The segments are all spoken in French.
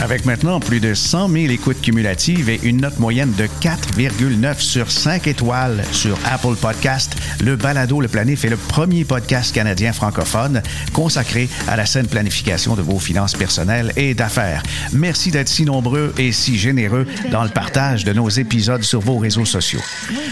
Avec maintenant plus de 100 000 écoutes cumulatives et une note moyenne de 4,9 sur 5 étoiles sur Apple Podcast, le Balado Le Planif est le premier podcast canadien francophone consacré à la saine planification de vos finances personnelles et d'affaires. Merci d'être si nombreux et si généreux dans le partage de nos épisodes sur vos réseaux sociaux.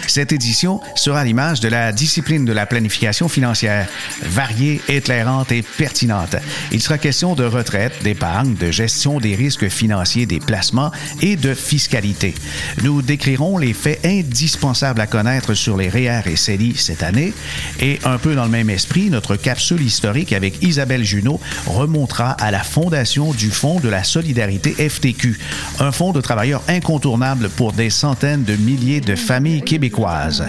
Cette édition sera l'image de la discipline de la planification financière, variée, éclairante et pertinente. Il sera question de retraite, d'épargne, de gestion des risques financiers des placements et de fiscalité. Nous décrirons les faits indispensables à connaître sur les REER et CELI cette année et un peu dans le même esprit, notre capsule historique avec Isabelle Junot remontera à la fondation du Fonds de la solidarité FTQ, un fonds de travailleurs incontournable pour des centaines de milliers de familles québécoises.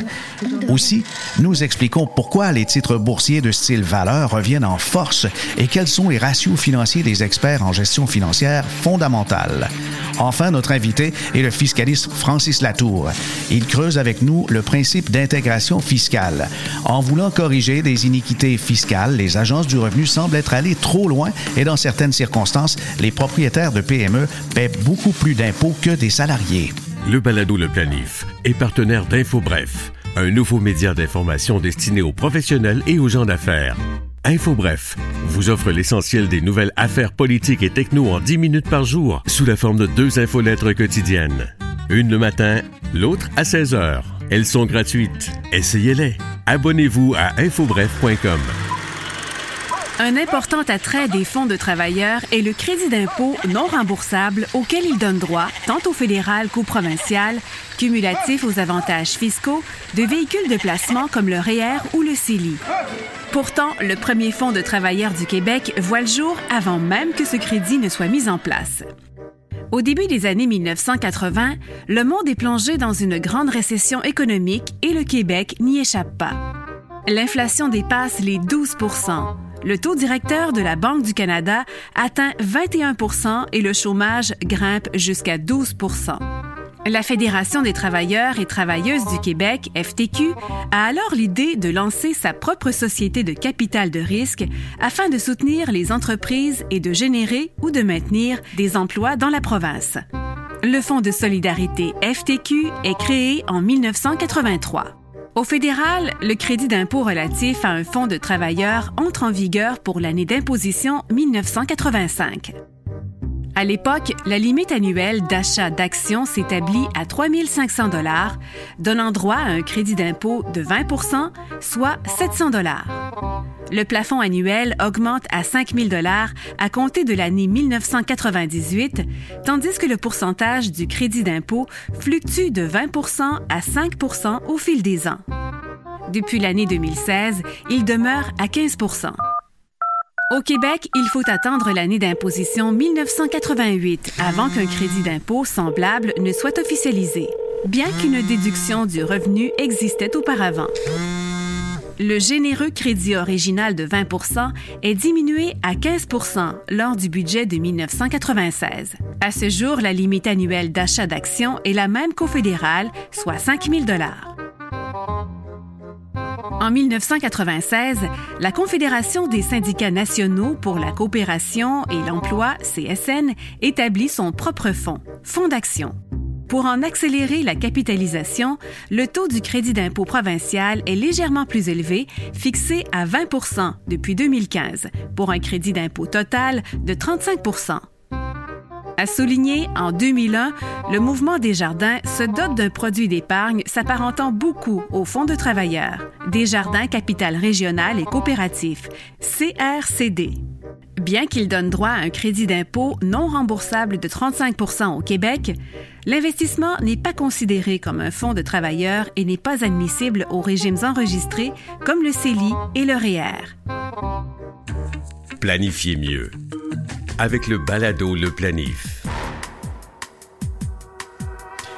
Aussi, nous expliquons pourquoi les titres boursiers de style valeur reviennent en force et quels sont les ratios financiers des experts en gestion financière Enfin, notre invité est le fiscaliste Francis Latour. Il creuse avec nous le principe d'intégration fiscale. En voulant corriger des iniquités fiscales, les agences du revenu semblent être allées trop loin et dans certaines circonstances, les propriétaires de PME paient beaucoup plus d'impôts que des salariés. Le balado Le Planif est partenaire d'InfoBref, un nouveau média d'information destiné aux professionnels et aux gens d'affaires. InfoBref vous offre l'essentiel des nouvelles affaires politiques et techno en 10 minutes par jour sous la forme de deux infolettres quotidiennes. Une le matin, l'autre à 16 heures. Elles sont gratuites. Essayez-les. Abonnez-vous à infobref.com. Un important attrait des fonds de travailleurs est le crédit d'impôt non remboursable auquel ils donnent droit, tant au fédéral qu'au provincial, cumulatif aux avantages fiscaux de véhicules de placement comme le REER ou le CELI. Pourtant, le premier fonds de travailleurs du Québec voit le jour avant même que ce crédit ne soit mis en place. Au début des années 1980, le monde est plongé dans une grande récession économique et le Québec n'y échappe pas. L'inflation dépasse les 12 le taux directeur de la Banque du Canada atteint 21% et le chômage grimpe jusqu'à 12% la Fédération des travailleurs et travailleuses du Québec, FTQ, a alors l'idée de lancer sa propre société de capital de risque afin de soutenir les entreprises et de générer ou de maintenir des emplois dans la province. Le Fonds de solidarité FTQ est créé en 1983. Au fédéral, le crédit d'impôt relatif à un fonds de travailleurs entre en vigueur pour l'année d'imposition 1985. À l'époque, la limite annuelle d'achat d'actions s'établit à 3 500 dollars, donnant droit à un crédit d'impôt de 20 soit 700 dollars. Le plafond annuel augmente à 5 000 dollars à compter de l'année 1998, tandis que le pourcentage du crédit d'impôt fluctue de 20% à 5 au fil des ans. Depuis l'année 2016, il demeure à 15 au Québec, il faut attendre l'année d'imposition 1988 avant qu'un crédit d'impôt semblable ne soit officialisé, bien qu'une déduction du revenu existait auparavant. Le généreux crédit original de 20% est diminué à 15 lors du budget de 1996. À ce jour, la limite annuelle d'achat d'actions est la même qu'au fédéral, soit 5 000 en 1996, la Confédération des syndicats nationaux pour la coopération et l'emploi, CSN, établit son propre fonds, Fonds d'action. Pour en accélérer la capitalisation, le taux du crédit d'impôt provincial est légèrement plus élevé, fixé à 20 depuis 2015, pour un crédit d'impôt total de 35 à souligner, en 2001, le mouvement des jardins se dote d'un produit d'épargne s'apparentant beaucoup au Fonds de travailleurs, des jardins capital régional et coopératif, CRCD. Bien qu'il donne droit à un crédit d'impôt non remboursable de 35% au Québec, l'investissement n'est pas considéré comme un fonds de travailleurs et n'est pas admissible aux régimes enregistrés comme le CELI et le REER. Planifiez mieux avec le balado Le Planif.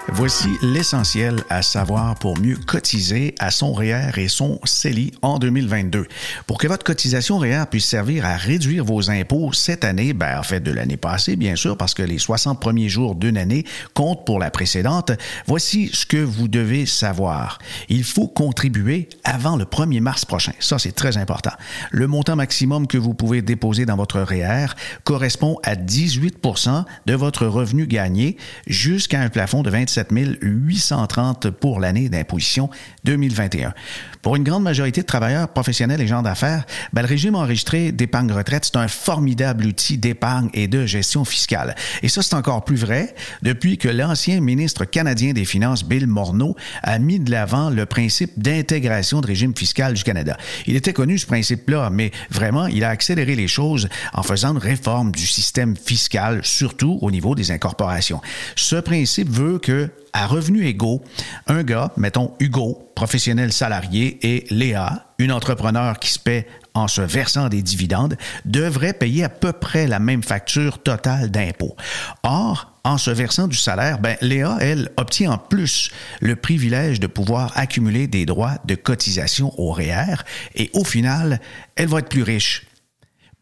Voici l'essentiel à savoir pour mieux cotiser à son REER et son CELI en 2022. Pour que votre cotisation REER puisse servir à réduire vos impôts cette année, ben, en fait de l'année passée, bien sûr, parce que les 60 premiers jours d'une année comptent pour la précédente, voici ce que vous devez savoir. Il faut contribuer avant le 1er mars prochain. Ça, c'est très important. Le montant maximum que vous pouvez déposer dans votre REER correspond à 18% de votre revenu gagné jusqu'à un plafond de 27 830 pour l'année d'imposition 2021. Pour une grande majorité de travailleurs professionnels et gens d'affaires, ben, le régime enregistré d'épargne retraite, c'est un formidable outil d'épargne et de gestion fiscale. Et ça, c'est encore plus vrai depuis que l'ancien ministre canadien des Finances, Bill Morneau, a mis de l'avant le principe d'intégration de régime fiscal du Canada. Il était connu, ce principe-là, mais vraiment, il a accéléré les choses en faisant une réforme du système fiscal, surtout au niveau des incorporations. Ce principe veut que à revenus égaux, un gars, mettons Hugo, professionnel salarié, et Léa, une entrepreneur qui se paie en se versant des dividendes, devrait payer à peu près la même facture totale d'impôts. Or, en se versant du salaire, ben, Léa, elle, obtient en plus le privilège de pouvoir accumuler des droits de cotisation au REER et au final, elle va être plus riche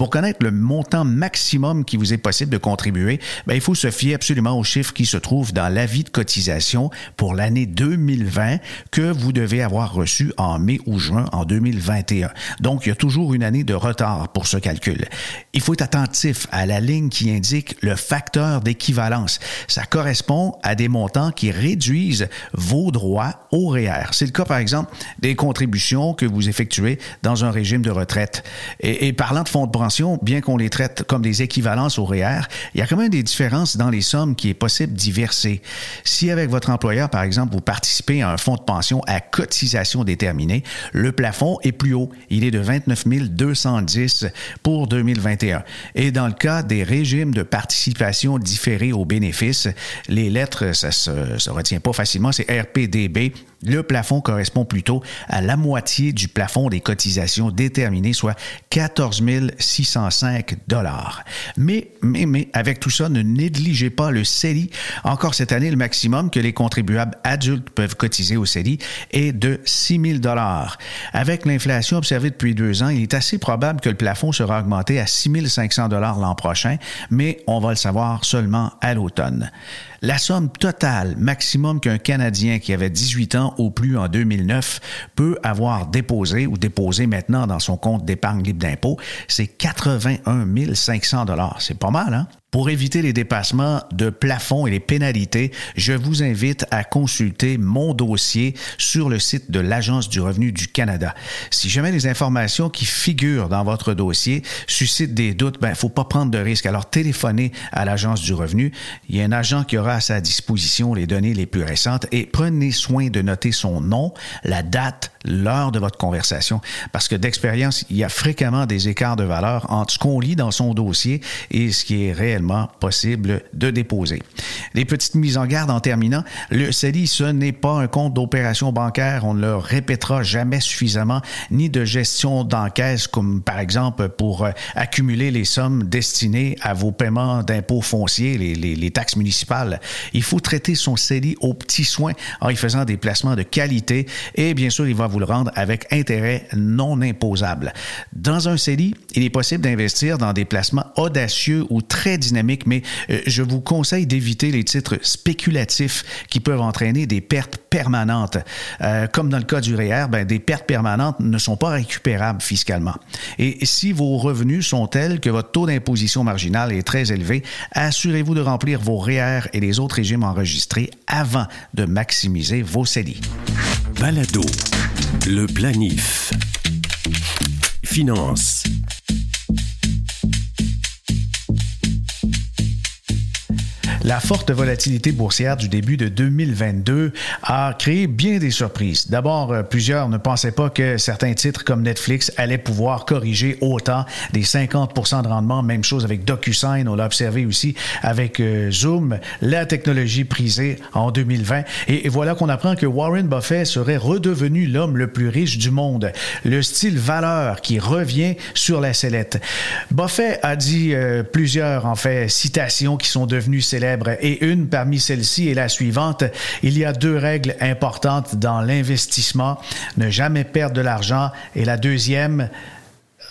pour connaître le montant maximum qui vous est possible de contribuer, ben, il faut se fier absolument aux chiffres qui se trouvent dans l'avis de cotisation pour l'année 2020 que vous devez avoir reçu en mai ou juin en 2021. Donc, il y a toujours une année de retard pour ce calcul. Il faut être attentif à la ligne qui indique le facteur d'équivalence. Ça correspond à des montants qui réduisent vos droits au REER. C'est le cas, par exemple, des contributions que vous effectuez dans un régime de retraite. Et, et parlant de fonds de bien qu'on les traite comme des équivalences au REER, il y a quand même des différences dans les sommes qui est possible d'y verser. Si avec votre employeur, par exemple, vous participez à un fonds de pension à cotisation déterminée, le plafond est plus haut. Il est de 29 210 pour 2021. Et dans le cas des régimes de participation différée aux bénéfices, les lettres, ça se, se retient pas facilement, c'est RPDB le plafond correspond plutôt à la moitié du plafond des cotisations déterminées, soit 14 605 dollars. Mais, mais, mais, avec tout ça, ne négligez pas le CELI. Encore cette année, le maximum que les contribuables adultes peuvent cotiser au CELI est de 6 000 dollars. Avec l'inflation observée depuis deux ans, il est assez probable que le plafond sera augmenté à 6 500 dollars l'an prochain, mais on va le savoir seulement à l'automne. La somme totale maximum qu'un Canadien qui avait 18 ans ou plus en 2009 peut avoir déposé ou déposé maintenant dans son compte d'épargne libre d'impôt, c'est 81 500 dollars. C'est pas mal, hein? Pour éviter les dépassements de plafond et les pénalités, je vous invite à consulter mon dossier sur le site de l'Agence du revenu du Canada. Si jamais les informations qui figurent dans votre dossier suscitent des doutes, ben faut pas prendre de risques. Alors téléphonez à l'Agence du revenu. Il y a un agent qui aura à sa disposition les données les plus récentes et prenez soin de noter son nom, la date, l'heure de votre conversation parce que d'expérience, il y a fréquemment des écarts de valeur entre ce qu'on lit dans son dossier et ce qui est réellement possible de déposer. Les petites mises en garde en terminant, le CELI, ce n'est pas un compte d'opération bancaire, on ne le répétera jamais suffisamment, ni de gestion d'encaisse, comme par exemple pour euh, accumuler les sommes destinées à vos paiements d'impôts fonciers, les, les, taxes municipales. Il faut traiter son CELI aux petits soins en y faisant des placements de qualité et bien sûr, il va vous le rendre avec intérêt non imposable. Dans un CELI, il est possible d'investir dans des placements audacieux ou très dynamiques mais euh, je vous conseille d'éviter les titres spéculatifs qui peuvent entraîner des pertes permanentes. Euh, comme dans le cas du REER, e ben, des pertes permanentes ne sont pas récupérables fiscalement. Et si vos revenus sont tels que votre taux d'imposition marginale est très élevé, assurez-vous de remplir vos REER e et les autres régimes enregistrés avant de maximiser vos CELI. Balado, le planif. Finance. La forte volatilité boursière du début de 2022 a créé bien des surprises. D'abord, euh, plusieurs ne pensaient pas que certains titres comme Netflix allaient pouvoir corriger autant des 50% de rendement. Même chose avec DocuSign, on l'a observé aussi avec euh, Zoom, la technologie prisée en 2020. Et, voilà qu'on apprend que Warren Buffett serait redevenu l'homme le plus riche du monde. Le style valeur qui revient sur la sellette. Buffett a dit euh, plusieurs, en fait, citations qui sont devenues Et une parmi celles-ci est la suivante. Il y a deux règles importantes dans l'investissement. Ne jamais perdre de l'argent. Et la deuxième,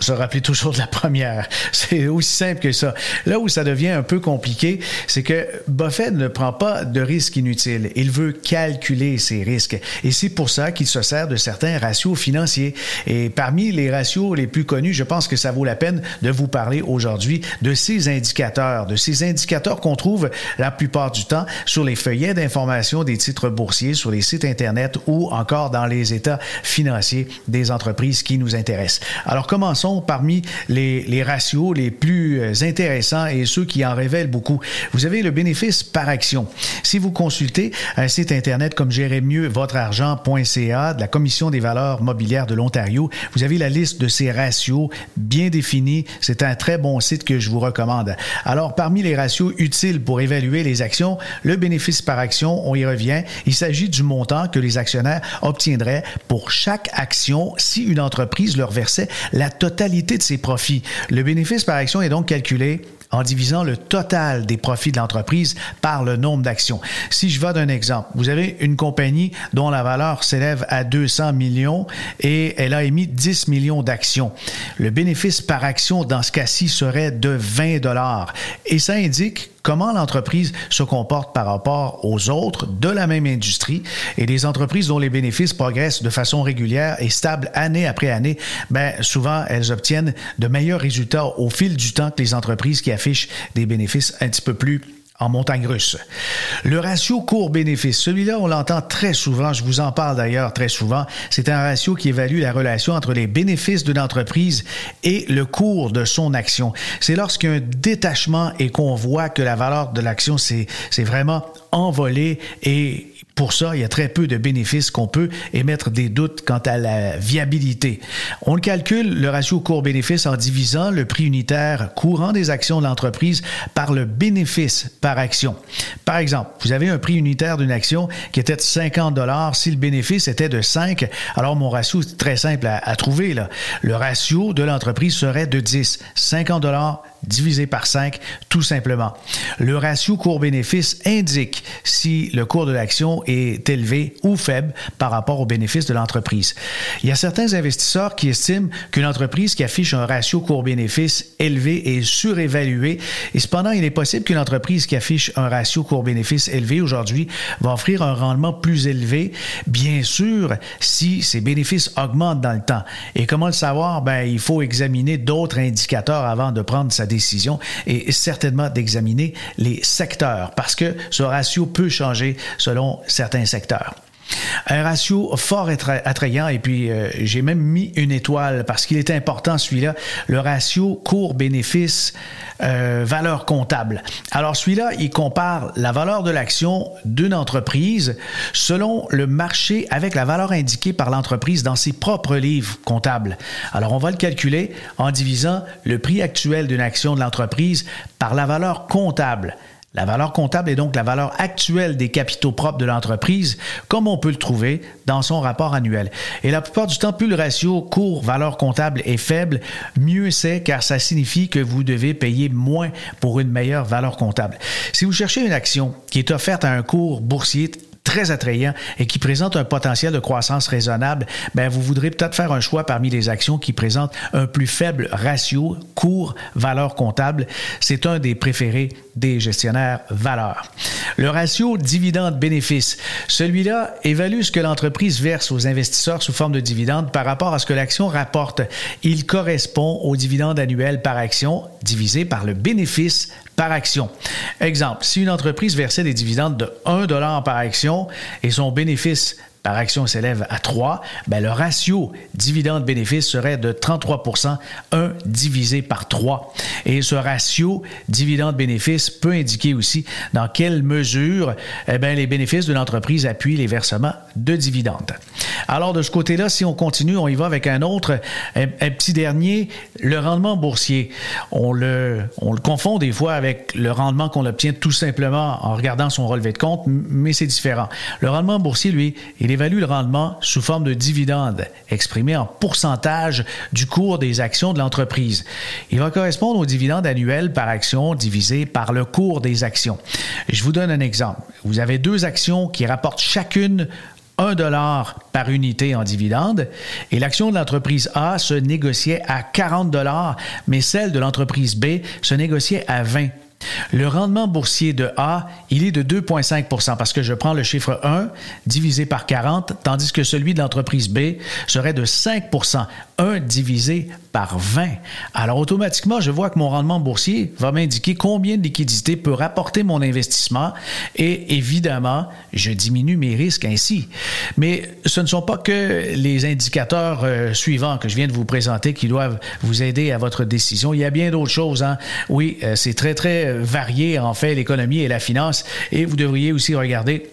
se rappeler toujours de la première. C'est aussi simple que ça. Là où ça devient un peu compliqué, c'est que Buffett ne prend pas de risques inutiles. Il veut calculer ses risques. Et c'est pour ça qu'il se sert de certains ratios financiers. Et parmi les ratios les plus connus, je pense que ça vaut la peine de vous parler aujourd'hui de ces indicateurs, de ces indicateurs qu'on trouve la plupart du temps sur les feuillets d'information des titres boursiers, sur les sites Internet ou encore dans les états financiers des entreprises qui nous intéressent. Alors commençons parmi les, ratios les plus euh, intéressants et ceux qui en révèlent beaucoup. Vous avez le bénéfice par action. Si vous consultez un site Internet comme argent.ca de la Commission des valeurs mobilières de l'Ontario, vous avez la liste de ces ratios bien définis. C'est un très bon site que je vous recommande. Alors, parmi les ratios utiles pour évaluer les actions, le bénéfice par action, on y revient. Il s'agit du montant que les actionnaires obtiendraient pour chaque action si une entreprise leur versait la totalité de ses profits. Le bénéfice par action est donc calculé en divisant le total des profits de l'entreprise par le nombre d'actions. Si je vais d'un exemple, vous avez une compagnie dont la valeur s'élève à 200 millions et elle a émis 10 millions d'actions. Le bénéfice par action dans ce cas-ci serait de 20 dollars et ça indique comment l'entreprise se comporte par rapport aux autres de la même industrie. Et les entreprises dont les bénéfices progressent de façon régulière et stable année après année, ben souvent elles obtiennent de meilleurs résultats au fil du temps que les entreprises qui affichent des bénéfices un petit peu plus en montagne russe. Le ratio court-bénéfice, celui-là, on l'entend très souvent, je vous en parle d'ailleurs très souvent, c'est un ratio qui évalue la relation entre les bénéfices d'une entreprise et le cours de son action. C'est lorsqu'un détachement et qu'on voit que la valeur de l'action s'est vraiment envolée et pour ça, il y a très peu de bénéfices qu'on peut émettre des doutes quant à la viabilité. On calcule, le ratio court-bénéfice, en divisant le prix unitaire courant des actions de l'entreprise par le bénéfice par action. Par exemple, vous avez un prix unitaire d'une action qui était de 50 dollars. Si le bénéfice était de 5, alors mon ratio est très simple à, à trouver. Là. Le ratio de l'entreprise serait de 10. 50 dollars divisé par 5, tout simplement. Le ratio court-bénéfice indique si le cours de l'action est élevé ou faible par rapport au bénéfice de l'entreprise. Il y a certains investisseurs qui estiment qu'une entreprise qui affiche un ratio court-bénéfice élevé est surévaluée et cependant, il est possible qu'une entreprise qui affiche un ratio court-bénéfice élevé aujourd'hui va offrir un rendement plus élevé, bien sûr, si ses bénéfices augmentent dans le temps. Et comment le savoir? Ben, il faut examiner d'autres indicateurs avant de prendre sa décision et certainement d'examiner les secteurs parce que ce ratio peut changer selon certains secteurs. Un ratio fort attrayant, et puis euh, j'ai même mis une étoile parce qu'il est important celui-là, le ratio court-bénéfice euh, valeur comptable. Alors celui-là, il compare la valeur de l'action d'une entreprise selon le marché avec la valeur indiquée par l'entreprise dans ses propres livres comptables. Alors on va le calculer en divisant le prix actuel d'une action de l'entreprise par la valeur comptable. La valeur comptable est donc la valeur actuelle des capitaux propres de l'entreprise, comme on peut le trouver dans son rapport annuel. Et la plupart du temps, plus le ratio cours-valeur comptable est faible, mieux c'est car ça signifie que vous devez payer moins pour une meilleure valeur comptable. Si vous cherchez une action qui est offerte à un cours boursier très attrayant et qui présente un potentiel de croissance raisonnable, ben vous voudrez peut-être faire un choix parmi les actions qui présentent un plus faible ratio cours-valeur comptable. C'est un des préférés des gestionnaires valeurs. Le ratio dividende-bénéfice, celui-là évalue ce que l'entreprise verse aux investisseurs sous forme de dividendes par rapport à ce que l'action rapporte. Il correspond au dividende annuel par action divisé par le bénéfice par action. Exemple, si une entreprise versait des dividendes de 1 par action et son bénéfice par action s'élève à 3, ben le ratio dividende-bénéfice serait de 33% 1 divisé par 3. Et ce ratio dividende-bénéfice peut indiquer aussi dans quelle mesure eh ben, les bénéfices de l'entreprise appuient les versements de dividendes. Alors de ce côté-là, si on continue, on y va avec un autre, un, petit dernier, le rendement boursier. On le, on le confond des fois avec le rendement qu'on obtient tout simplement en regardant son relevé de compte, mais c'est différent. Le rendement boursier, lui, il évalue le rendement sous forme de dividende, exprimé en pourcentage du cours des actions de l'entreprise. Il va correspondre au dividende annuel par action divisé par le cours des actions. Je vous donne un exemple. Vous avez deux actions qui rapportent chacune 1 dollar par unité en dividende et l'action de l'entreprise A se négociait à 40 dollars, mais celle de l'entreprise B se négociait à 20. Le rendement boursier de A, il est de 2,5 parce que je prends le chiffre 1 divisé par 40, tandis que celui de l'entreprise B serait de 5 1 divisé par 20. Alors automatiquement, je vois que mon rendement boursier va m'indiquer combien de liquidité peut rapporter mon investissement et évidemment, je diminue mes risques ainsi. Mais ce ne sont pas que les indicateurs euh, suivants que je viens de vous présenter qui doivent vous aider à votre décision. Il y a bien d'autres choses. Hein? Oui, euh, c'est très, très varié en fait l'économie et la finance et vous devriez aussi regarder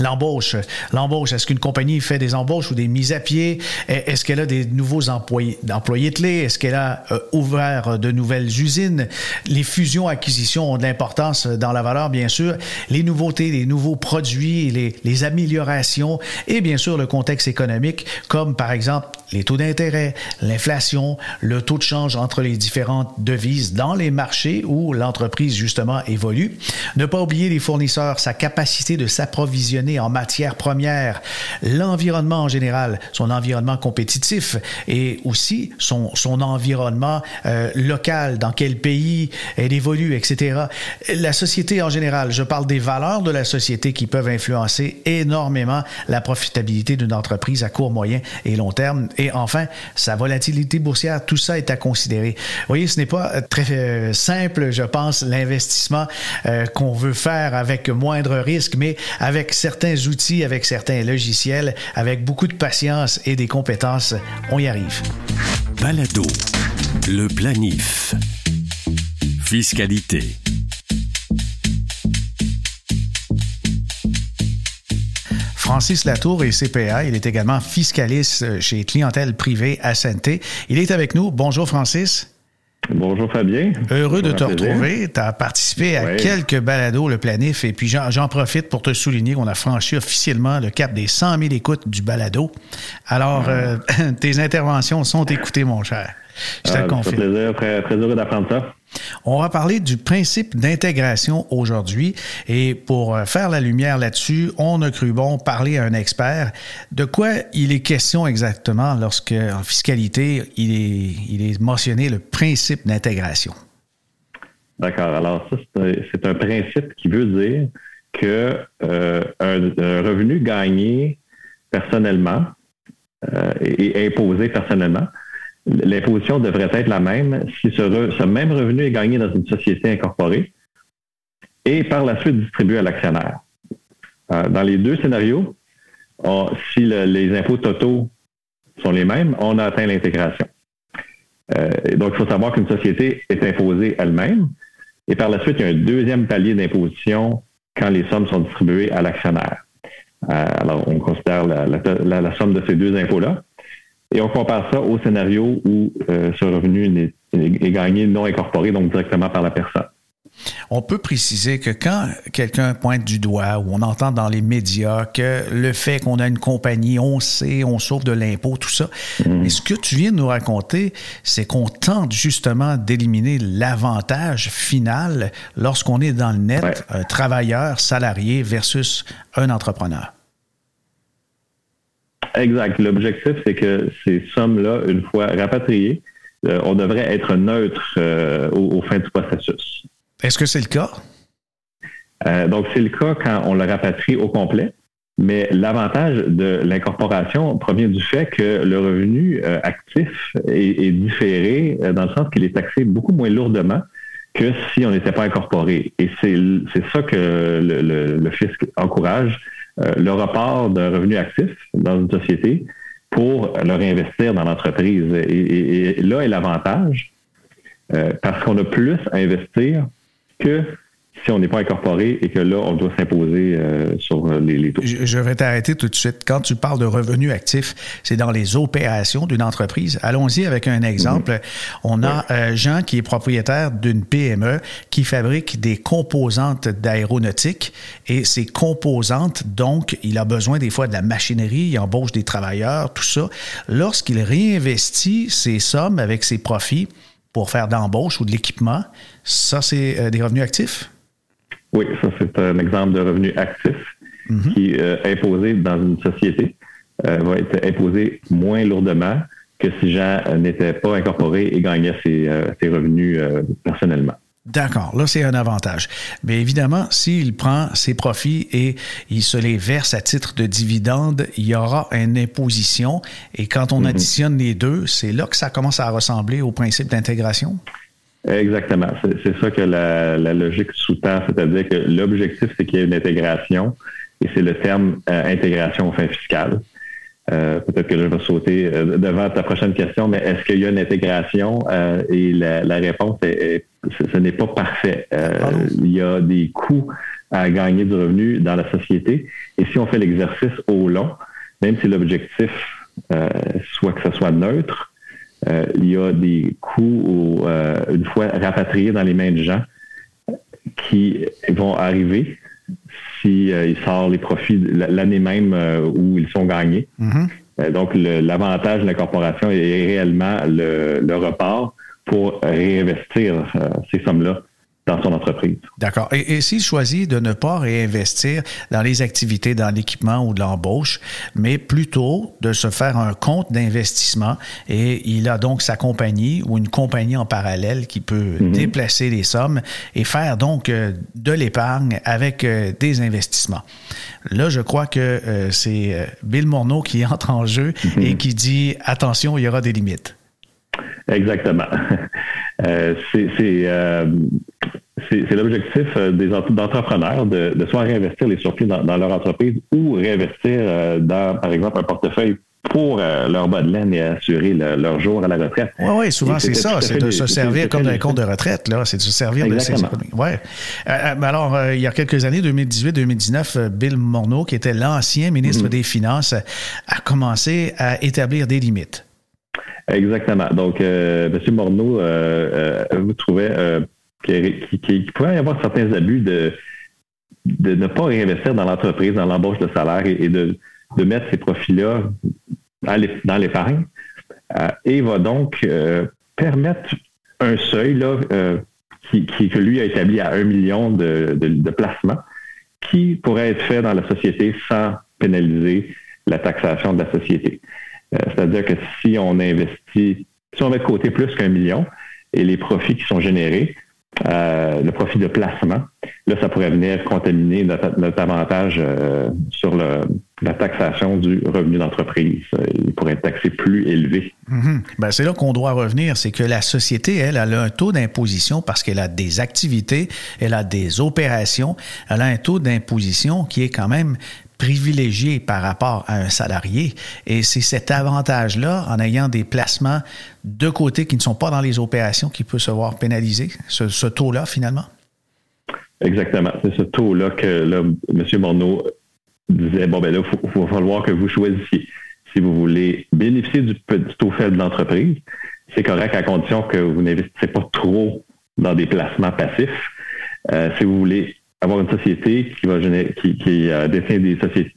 L'embauche. L'embauche, est-ce qu'une compagnie fait des embauches ou des mises à pied? Est-ce qu'elle a des nouveaux employés, employés clés? Est-ce qu'elle a euh, ouvert de nouvelles usines? Les fusions-acquisitions ont de l'importance dans la valeur, bien sûr. Les nouveautés, les nouveaux produits, les, les améliorations et bien sûr le contexte économique, comme par exemple les taux d'intérêt, l'inflation, le taux de change entre les différentes devises dans les marchés où l'entreprise justement évolue. Ne pas oublier les fournisseurs, sa capacité de s'approvisionner en matières premières, l'environnement en général, son environnement compétitif et aussi son, son environnement euh, local, dans quel pays elle évolue, etc. La société en général, je parle des valeurs de la société qui peuvent influencer énormément la profitabilité d'une entreprise à court, moyen et long terme. Et enfin, sa volatilité boursière, tout ça est à considérer. Vous voyez, ce n'est pas très euh, simple, je pense, l'investissement euh, qu'on veut faire avec moindre risque, mais avec certains certains outils, avec certains logiciels, avec beaucoup de patience et des compétences, on y arrive. Balado, le planif. Fiscalité. Francis Latour est CPA. Il est également fiscaliste chez Clientèle Privée à Santé. Il est avec nous. Bonjour, Francis. Bonjour Fabien. Heureux de te retrouver. Tu as participé à quelques balados, le planif, et puis j'en profite pour te souligner qu'on a franchi officiellement le cap des 100 000 écoutes du balado. Alors, ah. euh, tes interventions sont écoutées, mon cher. Je te ah, confirme. plaisir, très, très heureux d'apprendre ça. On va parler du principe d'intégration aujourd'hui et pour euh, faire la lumière là-dessus, on a cru bon parler à un expert. De quoi il est question exactement lorsque en fiscalité, il est, mentionné le principe d'intégration? D'accord. Alors ça, c'est un, principe qui veut dire que euh, un, revenu gagné personnellement euh, et imposé personnellement l'imposition devrait être la même si ce, même revenu est gagné dans une société incorporée et par la suite distribué à l'actionnaire. Euh, dans les deux scénarios, si les impôts totaux sont les mêmes, on a atteint l'intégration. Euh, donc, il faut savoir qu'une société est imposée elle-même et par la suite, il y a un deuxième palier d'imposition quand les sommes sont distribuées à l'actionnaire. Euh, alors, on considère la somme de ces deux impôts-là. Et on compare ça au scénario où euh, ce revenu est, gagné non incorporé, donc directement par la personne. On peut préciser que quand quelqu'un pointe du doigt ou on entend dans les médias que le fait qu'on a une compagnie, on sait, on sauve de l'impôt, tout ça. Mm. Mais ce que tu viens de nous raconter, c'est qu'on tente justement d'éliminer l'avantage final lorsqu'on est dans le net, un travailleur salarié versus un entrepreneur. Exact. L'objectif, c'est que ces sommes-là, une fois rapatriées, euh, on devrait être neutre euh, au, fin du processus. Est-ce que c'est le cas? Euh, donc, c'est le cas quand on le rapatrie au complet. Mais l'avantage de l'incorporation provient du fait que le revenu actif est, différé dans le sens qu'il est taxé beaucoup moins lourdement que si on n'était pas incorporé. Et c'est ça que le fisc encourage euh, le report d'un revenu actif dans une société pour le réinvestir dans l'entreprise. Et, là est l'avantage, euh, parce qu'on a plus à investir que si on n'est pas incorporé et que là, on doit s'imposer euh, sur les, taux. Je, vais t'arrêter tout de suite. Quand tu parles de revenus actifs, c'est dans les opérations d'une entreprise. Allons-y avec un exemple. Mhm. On a euh, Jean qui est propriétaire d'une PME qui fabrique des composantes d'aéronautique et ces composantes, donc, il a besoin des fois de la machinerie, il embauche des travailleurs, tout ça. Lorsqu'il réinvestit ces sommes avec ses profits, pour faire d'embauche ou de l'équipement, ça, c'est euh, des revenus actifs? Oui, ça c'est un exemple de revenu actif mhm. qui est euh, imposé dans une société euh, va être imposé moins lourdement que si Jean n'était pas incorporé et gagnait ses, euh, revenus personnellement. D'accord, là c'est un avantage. Mais évidemment, s'il prend ses profits et il se les verse à titre de dividende, il y aura une imposition. Et quand on mhm. additionne les deux, c'est là que ça commence à ressembler au principe d'intégration? Exactement. C'est ça que la, logique sous-tend, c'est-à-dire que l'objectif, c'est qu'il y ait une intégration, et c'est le terme euh, intégration aux fins fiscales. Euh, peut-être que je vais sauter euh, devant ta prochaine question, mais est-ce qu'il y a une intégration? et la, réponse est, ce n'est pas parfait. il y a des coûts à gagner du revenu dans la société. Et si on fait l'exercice au long, même si l'objectif soit que ce soit neutre, euh, il y a des coûts, euh, une fois rapatriés dans les mains de gens, qui vont arriver si euh, sortent les profits l'année même où ils sont gagnés. Mm-hmm. donc, l'avantage de la corporation est réellement le, le report pour réinvestir ces sommes-là dans son entreprise. D'accord. Et, et s'il choisit de ne pas réinvestir dans les activités, dans l'équipement ou de l'embauche, mais plutôt de se faire un compte d'investissement et il a donc sa compagnie ou une compagnie en parallèle qui peut mhm. déplacer les sommes et faire donc euh, de l'épargne avec euh, des investissements. Là, je crois que euh, c'est Bill Morneau qui entre en jeu mhm. et qui dit attention, il y aura des limites. Exactement. c'est c'est l'objectif euh, des d'entrepreneurs de, soit réinvestir les surplus dans, leur entreprise ou réinvestir euh, dans, par exemple, un portefeuille pour euh, leur bas de laine et assurer leur jour à la retraite. Oui, oui, souvent c'est ça, c'est de se servir comme d'un compte de retraite, là, c'est de se servir de ces Ouais. alors, il y a quelques années, 2018-2019, Bill Morneau, qui était l'ancien ministre mm-hmm. des Finances, a commencé à établir des limites. Exactement. Donc, M. Morneau, vous trouvez qu'il pourrait y avoir certains abus de, ne pas réinvestir dans l'entreprise, dans l'embauche de salaire et, de, mettre ces profits-là dans l'épargne. Euh, et va donc euh, permettre un seuil là, euh, qui, qui, que lui a établi à un million de, de, placements qui pourrait être fait dans la société sans pénaliser la taxation de la société. C'est-à-dire que si on investit, si on met de côté plus qu'un million et les profits qui sont générés, euh, le profit de placement, là, ça pourrait venir contaminer notre, avantage euh, sur la taxation du revenu d'entreprise. Euh, il pourrait être taxé plus élevé. Ben, c'est là qu'on doit revenir. C'est que la société, elle, elle a un taux d'imposition parce qu'elle a des activités, elle a des opérations, elle a un taux d'imposition qui est quand même privilégié par rapport à un salarié. Et c'est cet avantage-là, en ayant des placements de côté qui ne sont pas dans les opérations, qui peut se voir pénalisé, ce, taux-là, finalement? Exactement. C'est ce taux-là que M. Morneau disait, bon, ben là, il faut, falloir que vous choisissiez. Si vous voulez bénéficier du, du taux faible de l'entreprise, c'est correct à condition que vous n'investissez pas trop dans des placements passifs. Euh, si vous voulez avoir une société qui va générer, qui, qui euh, des,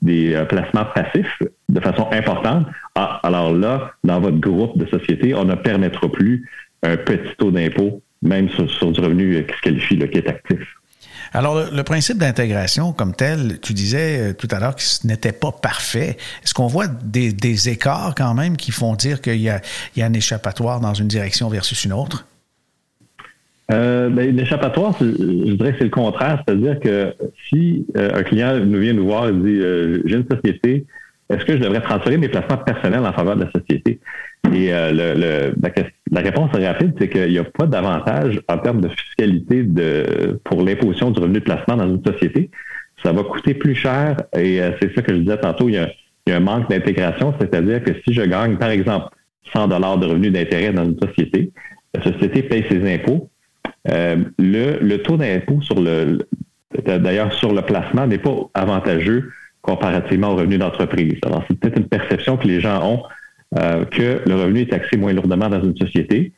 des euh, placements passifs de façon importante, ah, alors là, dans votre groupe de sociétés, on ne permettra plus un petit taux d'impôt, même sur, du revenu qui se qualifie, qui est actif. Alors, le, principe d'intégration comme tel, tu disais euh, tout à l'heure que ce n'était pas parfait. Est-ce qu'on voit des, des, écarts quand même qui font dire qu'il y, y a un échappatoire dans une direction versus une autre? Euh, ben, l'échappatoire, je dirais que c'est le contraire. C'est-à-dire que si euh, un client nous vient nous voir et dit euh, J'ai une société, est-ce que je devrais transférer mes placements personnels en faveur de la société? Et le, la, réponse rapide, c'est qu'il n'y a pas d'avantage en termes de fiscalité de, pour l'imposition du revenu de placement dans une société. Ça va coûter plus cher et c'est ça que je disais tantôt, il y a, il y a un manque d'intégration, c'est-à-dire que si je gagne, par exemple, 100 dollars de revenus d'intérêt dans une société, la société paye ses impôts, le, le, taux d'impôt sur le, d'ailleurs sur le placement n'est pas avantageux comparativement au revenu d'entreprise. Alors, c'est peut-être une perception que les gens ont euh, que le revenu est taxé moins lourdement dans une société.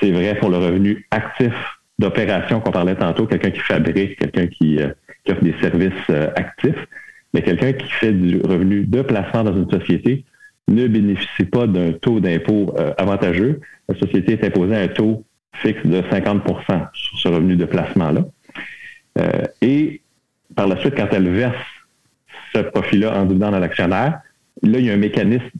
C'est vrai pour le revenu actif d'opération qu'on parlait tantôt, quelqu'un qui fabrique, quelqu'un qui, euh, offre des services euh, actifs, mais quelqu'un qui fait du revenu de placement dans une société ne bénéficie pas d'un taux d'impôt avantageux. La société est imposée à un taux fixe de 50% sur ce revenu de placement-là. et par la suite, quand elle verse ce profit-là en dividende à l'actionnaire. Là, il y a un mécanisme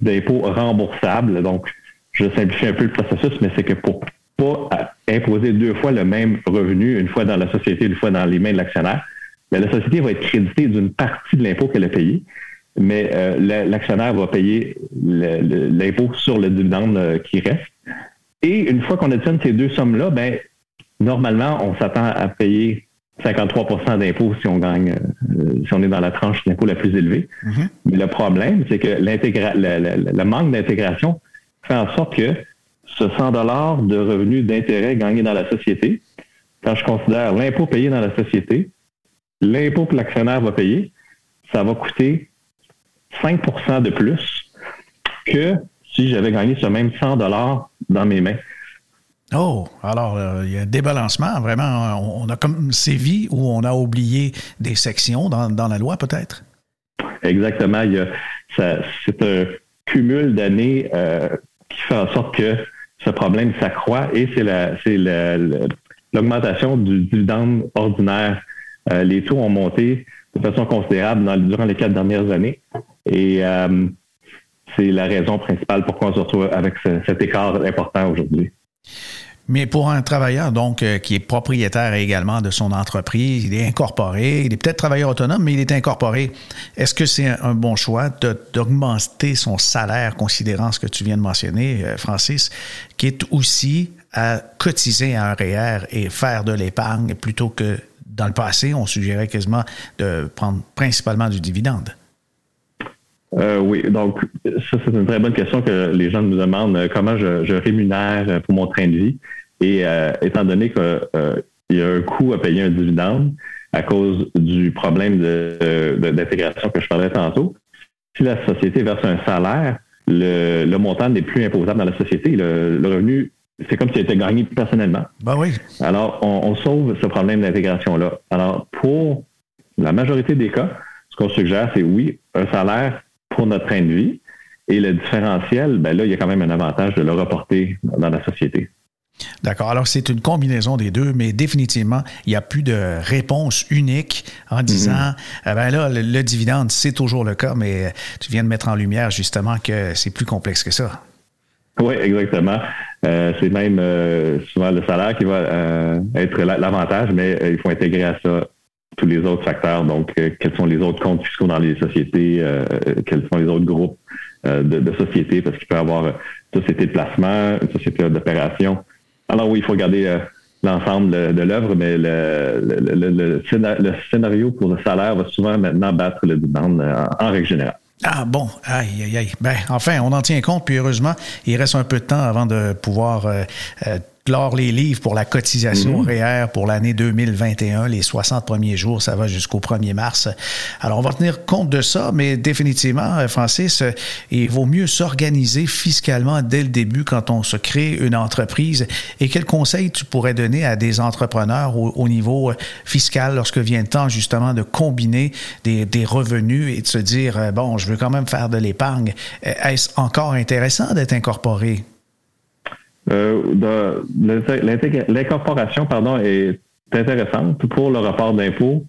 d'impôt remboursable. Donc, je simplifie un peu le processus, mais c'est que pour pas imposer deux fois le même revenu, une fois dans la société, une fois dans les mains de l'actionnaire, la société va être créditée d'une partie de l'impôt qu'elle a payé, mais euh, l'actionnaire va payer l'impôt sur le dividende euh, qui reste. Et une fois qu'on additionne ces deux sommes-là, ben normalement, on s'attend à payer 53% d'impôts si on gagne, euh, si on est dans la tranche d'impôt la plus élevée. Mm-hmm. Mais le problème, c'est que le, manque d'intégration fait en sorte que ce 100 dollars de revenus d'intérêt gagnés dans la société, quand je considère l'impôt payé dans la société, l'impôt que l'actionnaire va payer, ça va coûter 5% de plus que si j'avais gagné ce même 100 dollars dans mes mains. Oh, alors euh, il y a un débalancement, vraiment. On, a comme sévi où on a oublié des sections dans, la loi, peut-être? Exactement. c'est un cumul d'années euh, qui fait en sorte que ce problème s'accroît et c'est, la, c'est l'augmentation du dividende ordinaire. Euh, les taux ont monté de façon considérable durant les quatre dernières années et c'est la raison principale pourquoi on se retrouve avec cet écart important aujourd'hui. Mais pour un travailleur, donc, euh, qui est propriétaire également de son entreprise, il est incorporé, il est peut-être travailleur autonome, mais il est incorporé. Est-ce que c'est un bon choix d'augmenter son salaire, considérant ce que tu viens de mentionner, euh, Francis, qui est aussi à cotiser à un REER et faire de l'épargne plutôt que dans le passé, on suggérait quasiment de prendre principalement du dividende? Euh, oui, donc ça c'est une très bonne question que les gens nous demandent euh, comment je, rémunère euh, pour mon train de vie? Et étant donné qu'il y a un coût à payer un dividende à cause du problème d'intégration que je parlais tantôt, si la société verse un salaire, le, montant n'est plus imposable dans la société. Le, revenu, c'est comme s'il était gagné personnellement. Ben oui. Alors, on, on sauve ce problème d'intégration-là. Alors, pour la majorité des cas, ce qu'on suggère, c'est oui, un salaire pour notre train de vie. Et le différentiel, ben là, il y a quand même un avantage de le reporter dans la société. D'accord. Alors, c'est une combinaison des deux, mais définitivement, il n'y a plus de réponse unique en disant, mhm. eh ben là, le, dividende, c'est toujours le cas, mais tu viens de mettre en lumière justement que c'est plus complexe que ça. Oui, exactement. Euh, c'est même euh, souvent le salaire qui va euh, être l'avantage, mais il faut intégrer à ça tous les autres facteurs. Donc, euh, quels sont les autres comptes fiscaux dans les sociétés, euh, quels sont les autres groupes euh, de, sociétés, parce qu'il peut y avoir une société de placement, une société d'opération. Alors oui, il faut regarder l'ensemble de, l'œuvre, mais le, scénario pour le salaire va souvent maintenant battre le dividende en, règle générale. Ah bon, aïe, aïe, aïe. Ben, enfin, on en tient compte, puis heureusement, il reste un peu de temps avant de pouvoir clore les livres pour la cotisation mmh. pour l'année 2021. Les 60 premiers jours, ça va jusqu'au 1er mars. Alors, on va tenir compte de ça, mais définitivement, euh, Francis, euh, il vaut mieux s'organiser fiscalement dès le début quand on se crée une entreprise. Et quel conseil tu pourrais donner à des entrepreneurs au, niveau euh, fiscal lorsque vient le temps justement de combiner des, des revenus et de se dire, bon, je veux quand même faire de l'épargne. Est-ce encore intéressant d'être incorporé? Euh, L'incorporation pardon, est intéressante pour le rapport d'impôt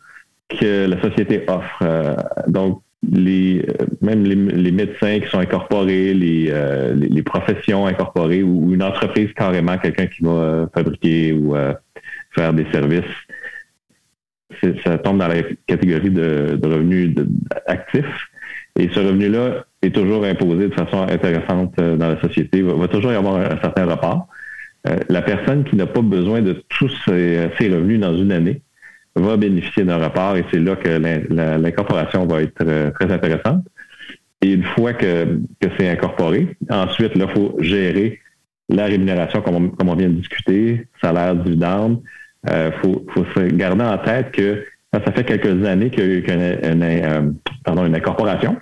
que la société offre. Euh, donc, les, euh, même les, médecins qui sont incorporés, les, professions incorporées ou une entreprise carrément, quelqu'un qui va fabriquer ou faire des services, ça tombe dans la catégorie de revenus actifs. Et ce revenu-là est toujours imposé de façon intéressante euh, dans la société. Il va, toujours y avoir un, certain rapport. Euh, la personne qui n'a pas besoin de tous ses, revenus dans une année va bénéficier d'un rapport et c'est là que l'incorporation va être euh, très intéressante. Et une fois que, c'est incorporé, ensuite, il faut gérer la rémunération, comme on, vient de discuter, salaire, dividende. Il euh, faut, se garder en tête que ça fait quelques années qu'il y a eu euh, une incorporation.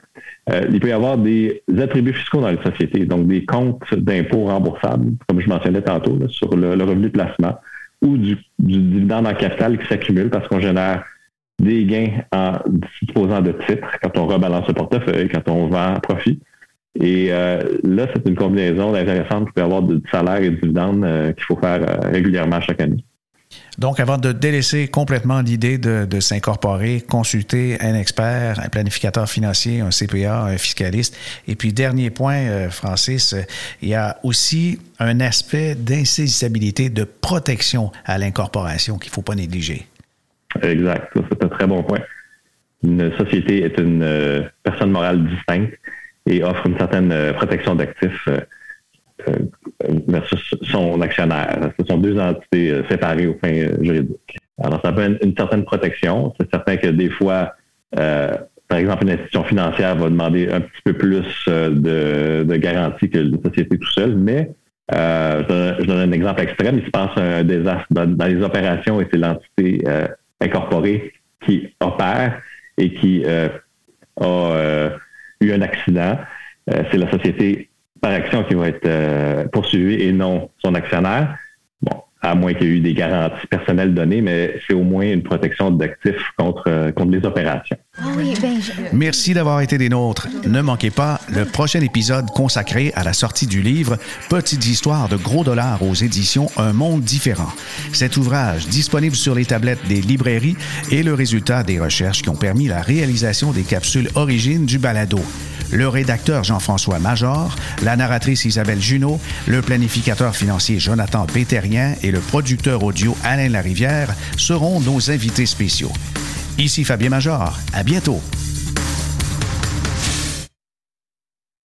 Euh, il peut y avoir des attributs fiscaux dans les sociétés, donc des comptes d'impôts remboursables, comme je mentionnais tantôt, sur le, revenu de placement, ou du, dividende en capital qui s'accumule parce qu'on génère des gains en disposant de titres quand on rebalance le portefeuille, quand on vend à profit. Et euh, là, c'est une combinaison intéressante. Vous pouvez avoir du salaire et du dividende euh, qu'il faut faire euh, régulièrement chaque année. Donc, avant de délaisser complètement l'idée de, s'incorporer, consulter un expert, un planificateur financier, un CPA, un fiscaliste. Et puis, dernier point, Francis, il y a aussi un aspect d'insaisissabilité, de protection à l'incorporation qu'il ne faut pas négliger. Exact. C'est un très bon point. Une société est une personne morale distincte et offre une certaine euh, protection d'actifs euh, euh, versus son actionnaire. Ce sont deux entités séparées au fin juridique. Alors, ça peut une, certaine protection. C'est certain que des fois, par exemple, une institution financière va demander un petit peu plus de, garantie que une société tout seul, mais je, donne, un exemple extrême. Il se passe un désastre dans, les opérations et c'est l'entité incorporée qui opère et qui a eu un accident, euh, c'est la société par action qui va être euh, poursuivie et non son actionnaire. Bon, à moins qu'il y ait eu des garanties personnelles données, mais c'est au moins une protection d'actifs contre, euh, contre les opérations. Ah ben, Merci d'avoir été des nôtres. Ne manquez pas le prochain épisode consacré à la sortie du livre Petites histoires de gros dollars aux éditions Un monde différent. Cet ouvrage, disponible sur les tablettes des librairies, est le résultat des recherches qui ont permis la réalisation des capsules origines du balado le rédacteur Jean-François Major, la narratrice Isabelle Junot, le planificateur financier Jonathan Péterien et le producteur audio Alain Larivière seront nos invités spéciaux. Ici Fabien Major. À bientôt.